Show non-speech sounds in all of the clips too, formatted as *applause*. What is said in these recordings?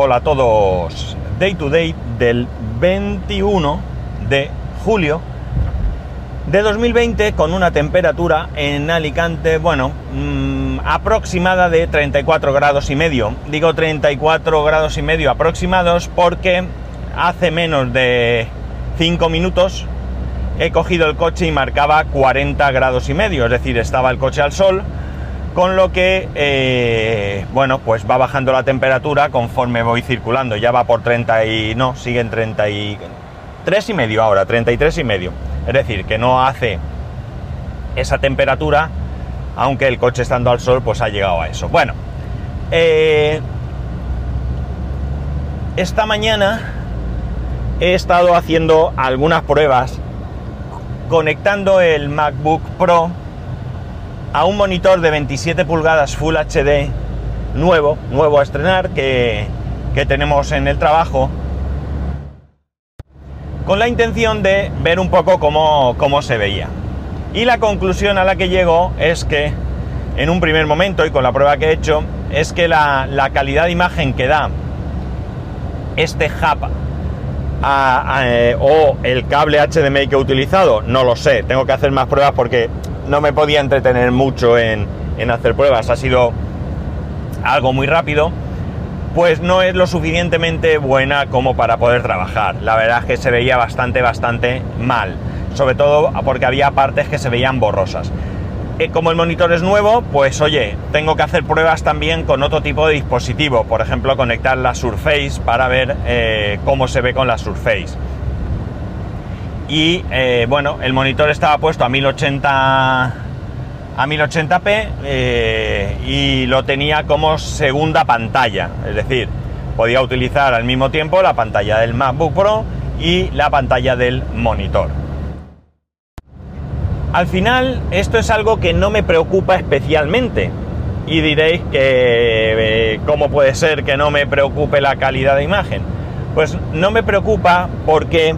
Hola a todos. Day to day del 21 de julio de 2020 con una temperatura en Alicante, bueno, mmm, aproximada de 34 grados y medio. Digo 34 grados y medio aproximados porque hace menos de 5 minutos he cogido el coche y marcaba 40 grados y medio, es decir, estaba el coche al sol, con lo que, eh, bueno, pues va bajando la temperatura conforme voy circulando, ya va por 30 y, no, siguen 33 y medio ahora, 33 y medio, es decir, que no hace esa temperatura, aunque el coche estando al sol, pues ha llegado a eso. Bueno, eh, esta mañana he estado haciendo algunas pruebas conectando el MacBook Pro a un monitor de 27 pulgadas Full HD nuevo, nuevo a estrenar que, que tenemos en el trabajo con la intención de ver un poco cómo, cómo, se veía. Y la conclusión a la que llego es que en un primer momento y con la prueba que he hecho es que la, la calidad de imagen que da este hub eh, o el cable HDMI que he utilizado, no lo sé, tengo que hacer más pruebas porque no me podía entretener mucho en, en hacer pruebas, ha sido algo muy rápido, pues no es lo suficientemente buena como para poder trabajar. La verdad es que se veía bastante, bastante mal, sobre todo porque había partes que se veían borrosas. Eh, como el monitor es nuevo, pues oye, tengo que hacer pruebas también con otro tipo de dispositivo, por ejemplo, conectar la Surface para ver eh, cómo se ve con la Surface. Y eh, bueno, el monitor estaba puesto a 1080 a 1080p eh, y lo tenía como segunda pantalla, es decir, podía utilizar al mismo tiempo la pantalla del MacBook Pro y la pantalla del monitor. Al final, esto es algo que no me preocupa especialmente. Y diréis que eh, cómo puede ser que no me preocupe la calidad de imagen. Pues no me preocupa porque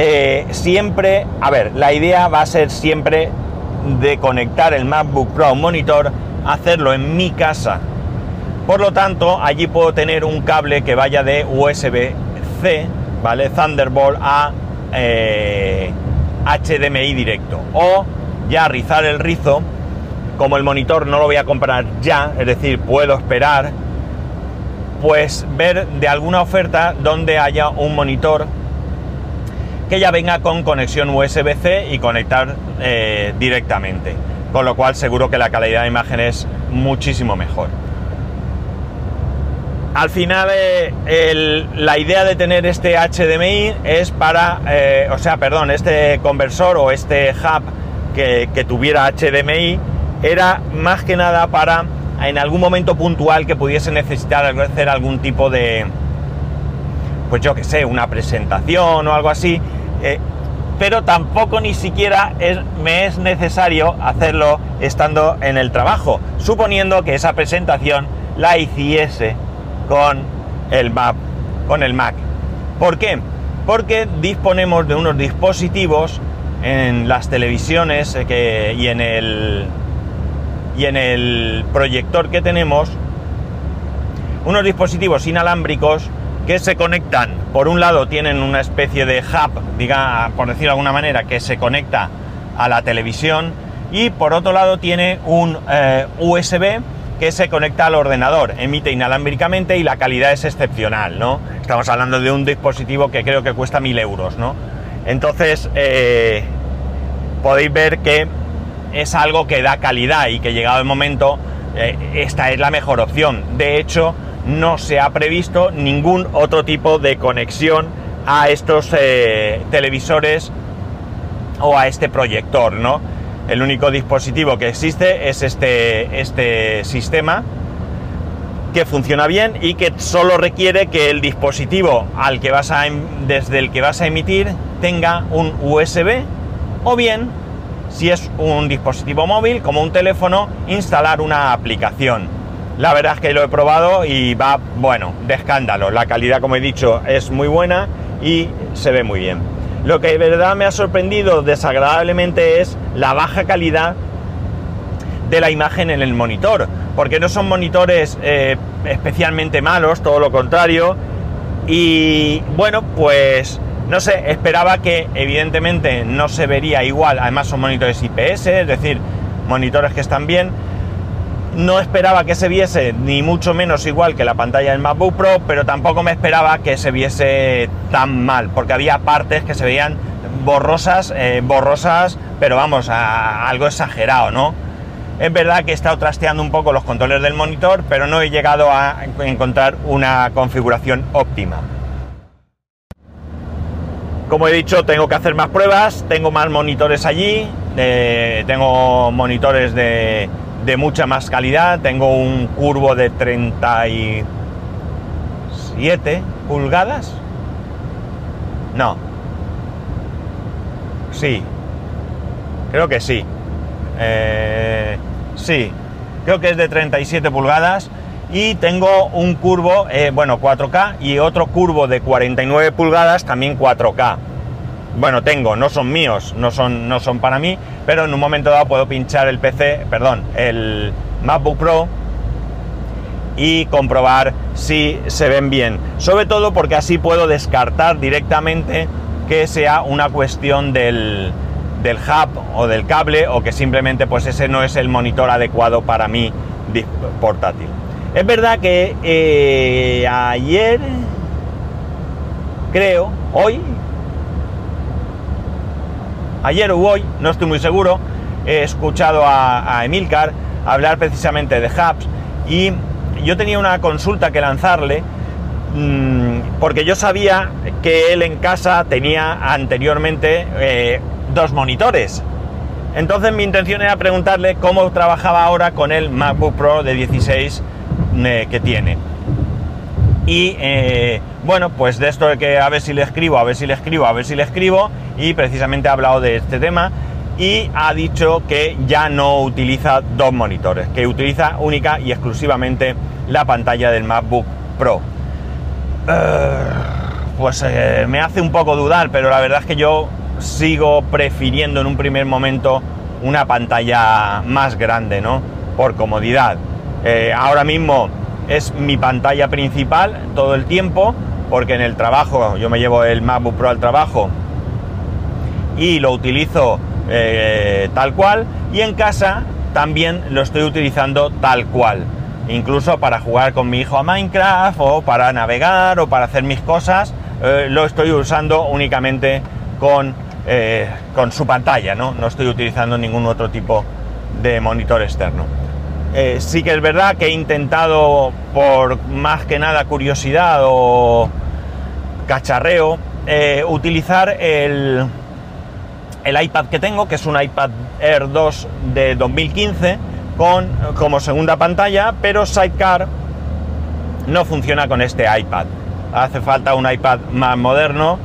eh, siempre, a ver, la idea va a ser siempre de conectar el MacBook Pro a un monitor, hacerlo en mi casa. Por lo tanto, allí puedo tener un cable que vaya de USB-C, ¿vale? Thunderbolt a eh, HDMI directo. O ya rizar el rizo, como el monitor no lo voy a comprar ya, es decir, puedo esperar, pues ver de alguna oferta donde haya un monitor que ya venga con conexión USB-C y conectar eh, directamente. Con lo cual seguro que la calidad de imagen es muchísimo mejor. Al final eh, la idea de tener este HDMI es para, eh, o sea, perdón, este conversor o este hub que, que, tuviera HDMI era más que nada para en algún momento puntual que pudiese necesitar hacer algún tipo de, pues yo que sé, una presentación o algo así, eh, pero tampoco ni siquiera me es necesario hacerlo estando en el trabajo, suponiendo que esa presentación la hiciese con el Mac. Con el Mac. ¿Por qué? Porque disponemos de unos dispositivos en las televisiones eh, que, y, en el, y en el proyector que tenemos, unos dispositivos inalámbricos que se conectan, por un lado tienen una especie de hub, diga, por decirlo de alguna manera, que se conecta a la televisión y por otro lado tiene un eh, USB que se conecta al ordenador, emite inalámbricamente y la calidad es excepcional, ¿no? Estamos hablando de un dispositivo que creo que cuesta mil euros, ¿no? Entonces, eh, podéis ver que es algo que da calidad y que llegado el momento, eh, esta es la mejor opción. De hecho, no se ha previsto ningún otro tipo de conexión a estos eh, televisores o a este proyector, ¿no? El único dispositivo que existe es este, este sistema que funciona bien y que solo requiere que el dispositivo al que vas a, em, desde el que vas a emitir tenga un USB o bien, si es un dispositivo móvil como un teléfono, instalar una aplicación. La verdad es que lo he probado y va, bueno, de escándalo. La calidad, como he dicho, es muy buena y se ve muy bien. Lo que de verdad me ha sorprendido desagradablemente es la baja calidad de la imagen en el monitor. porque no son monitores eh, especialmente malos, todo lo contrario. Y bueno, pues no sé, esperaba que evidentemente no se vería igual, además son monitores IPS, es decir, monitores que están bien. No esperaba que se viese ni mucho menos igual que la pantalla del MacBook Pro, pero tampoco me esperaba que se viese tan mal, porque había partes que se veían borrosas, eh, borrosas, pero vamos, a, algo exagerado, ¿no? Es verdad que he estado trasteando un poco los controles del monitor, pero no he llegado a encontrar una configuración óptima. Como he dicho, tengo que hacer más pruebas, tengo más monitores allí, eh, tengo monitores de, de, mucha más calidad, tengo un curvo de 37 pulgadas. No. Sí. Creo que sí. Eh, sí. Creo que es de 37 pulgadas y tengo un curvo, eh, bueno, 4K y otro curvo de 49 pulgadas, también 4K. Bueno, tengo, no son míos, no son, no son para mí, pero en un momento dado puedo pinchar el PC, perdón, el MacBook Pro y comprobar si se ven bien. Sobre todo porque así puedo descartar directamente que sea una cuestión del, del hub o del cable o que simplemente pues ese no es el monitor adecuado para mi portátil. Es verdad que eh, ayer, creo, hoy, ayer o hoy, no estoy muy seguro, he escuchado a, Emilcar hablar precisamente de hubs y yo tenía una consulta que lanzarle mm, porque yo sabía que él en casa tenía anteriormente eh, dos monitores. Entonces mi intención era preguntarle cómo trabajaba ahora con el MacBook Pro de 16 que tiene. Y eh, bueno, pues de esto de que a ver si le escribo, a ver si le escribo, a ver si le escribo, y precisamente ha hablado de este tema y ha dicho que ya no utiliza dos monitores, que utiliza única y exclusivamente la pantalla del MacBook Pro. Eh, pues eh, me hace un poco dudar, pero la verdad es que yo sigo prefiriendo en un primer momento una pantalla más grande, ¿no? Por comodidad. Ahora mismo es mi pantalla principal todo el tiempo, porque en el trabajo, yo me llevo el MacBook Pro al trabajo y lo utilizo eh, tal cual, y en casa también lo estoy utilizando tal cual. Incluso para jugar con mi hijo a Minecraft o para navegar o para hacer mis cosas, eh, lo estoy usando únicamente con, con su pantalla, ¿no? no estoy utilizando ningún otro tipo de monitor externo. Eh, sí que es verdad que he intentado, por más que nada curiosidad o cacharreo, eh, utilizar el, el iPad que tengo, que es un iPad Air 2 de 2015, con, como segunda pantalla, pero Sidecar no funciona con este iPad. Hace falta un iPad más moderno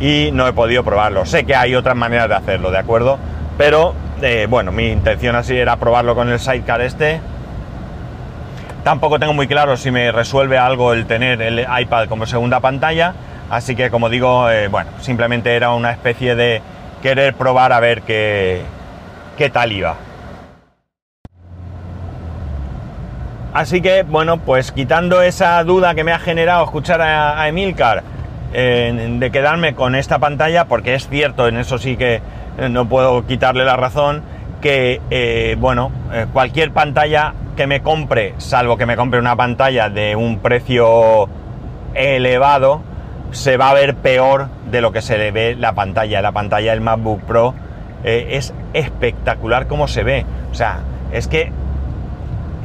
y no he podido probarlo. Sé que hay otras maneras de hacerlo, ¿de acuerdo? Pero eh, bueno, mi intención así era probarlo con el sidecar este. Tampoco tengo muy claro si me resuelve algo el tener el iPad como segunda pantalla. Así que como digo, eh, bueno, simplemente era una especie de querer probar a ver qué, qué tal iba. Así que, bueno, pues quitando esa duda que me ha generado escuchar a, Emilcar de quedarme con esta pantalla, porque es cierto, en eso sí que eh, no puedo quitarle la razón, que, eh, bueno, eh, cualquier pantalla que me compre, salvo que me compre una pantalla de un precio elevado, se va a ver peor de lo que se le ve la pantalla. La pantalla del MacBook Pro es espectacular como se ve. O sea, es que,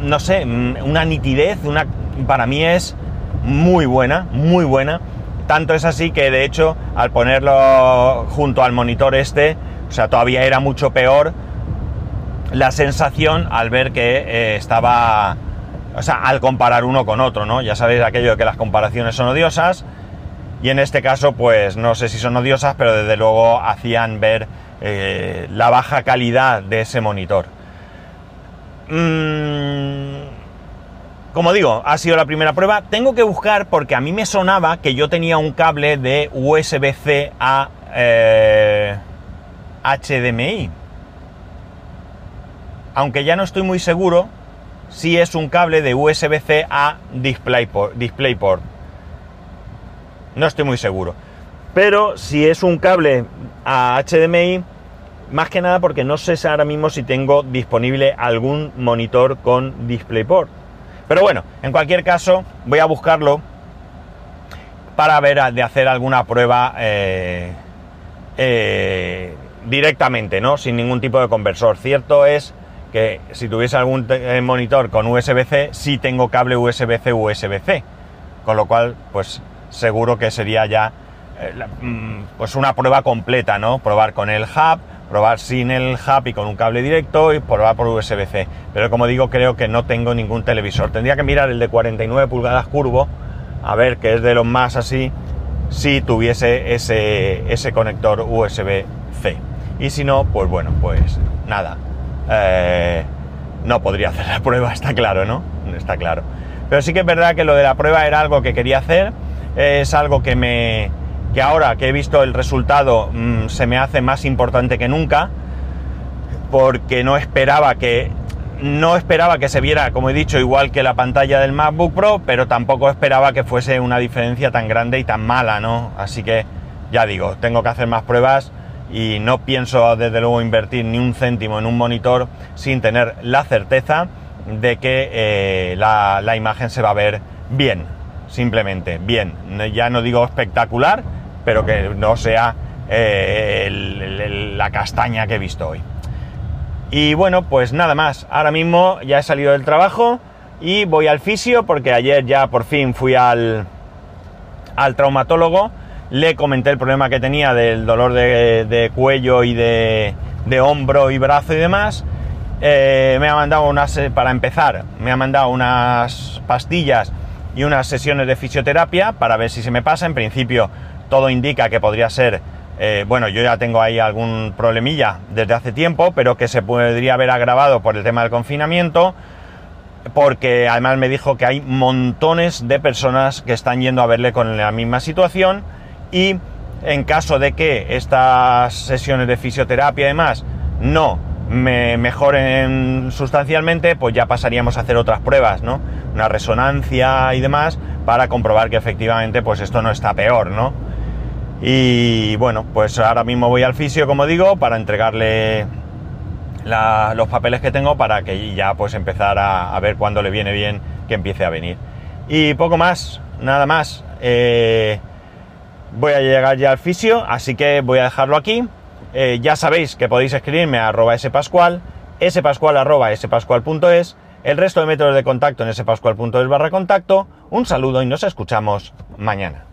no sé, mm, una nitidez, una, para mí es muy buena, muy buena. Tanto es así que de hecho al ponerlo junto al monitor este, o sea, todavía era mucho peor la sensación al ver que eh, estaba, o sea, al comparar uno con otro, ¿no? Ya sabéis aquello de que las comparaciones son odiosas y en este caso, pues no sé si son odiosas, pero desde luego hacían ver eh, la baja calidad de ese monitor. Mm, como digo, ha sido la primera prueba. Tengo que buscar porque a mí me sonaba que yo tenía un cable de USB-C a HDMI. Aunque ya no estoy muy seguro si es un cable de USB-C a DisplayPort, DisplayPort. No estoy muy seguro. Pero si es un cable a HDMI, más que nada porque no sé ahora mismo si tengo disponible algún monitor con DisplayPort. Pero bueno, en cualquier caso, voy a buscarlo para ver de hacer alguna prueba eh, eh, directamente, ¿no? Sin ningún tipo de conversor. Cierto es que si tuviese algún eh, monitor con USB-C, sí tengo cable USB-C USB-C. Con lo cual, pues seguro que sería ya mm, pues una prueba completa, ¿no? Probar con el hub, probar sin el hub y con un cable directo y probar por USB-C. Pero como digo, creo que no tengo ningún televisor. Tendría que mirar el de 49 pulgadas curvo, a ver que es de los más así, si tuviese ese, ese conector USB-C. Y si no, pues bueno, pues nada. Eh, no podría hacer la prueba, *laughs* está claro, ¿no? Está claro. Pero sí que es verdad que lo de la prueba era algo que quería hacer, es algo que me, que ahora que he visto el resultado mm, se me hace más importante que nunca, porque no esperaba que no esperaba que se viera, como he dicho, igual que la pantalla del MacBook Pro, pero tampoco esperaba que fuese una diferencia tan grande y tan mala, ¿no? Así que ya digo, tengo que hacer más pruebas y no pienso desde luego invertir ni un céntimo en un monitor sin tener la certeza de que eh, la, imagen se va a ver bien, simplemente bien. Ya no digo espectacular, pero que no sea eh, la castaña que he visto hoy. Y bueno, pues nada más. Ahora mismo ya he salido del trabajo y voy al fisio porque ayer ya por fin fui al, al traumatólogo. Le comenté el problema que tenía del dolor de, cuello y de, hombro y brazo y demás. Eh, me ha mandado unas, para empezar, me ha mandado unas pastillas y unas sesiones de fisioterapia para ver si se me pasa. En principio todo indica que podría ser, eh, bueno, yo ya tengo ahí algún problemilla desde hace tiempo, pero que se podría haber agravado por el tema del confinamiento, porque además me dijo que hay montones de personas que están yendo a verle con la misma situación y en caso de que estas sesiones de fisioterapia y demás no me mejoren sustancialmente, pues ya pasaríamos a hacer otras pruebas, ¿no? Una resonancia y demás para comprobar que efectivamente pues esto no está peor, ¿no? Y bueno, pues ahora mismo voy al fisio, como digo, para entregarle los papeles que tengo para que ya pues empezar a, ver cuándo le viene bien que empiece a venir. Y poco más, nada más. Eh, voy a llegar ya al fisio, así que voy a dejarlo aquí. Eh, ya sabéis que podéis escribirme a arroba spascual, spascual arroba spascual.es, el resto de métodos de contacto en spascual.es barra contacto. Un saludo y nos escuchamos mañana.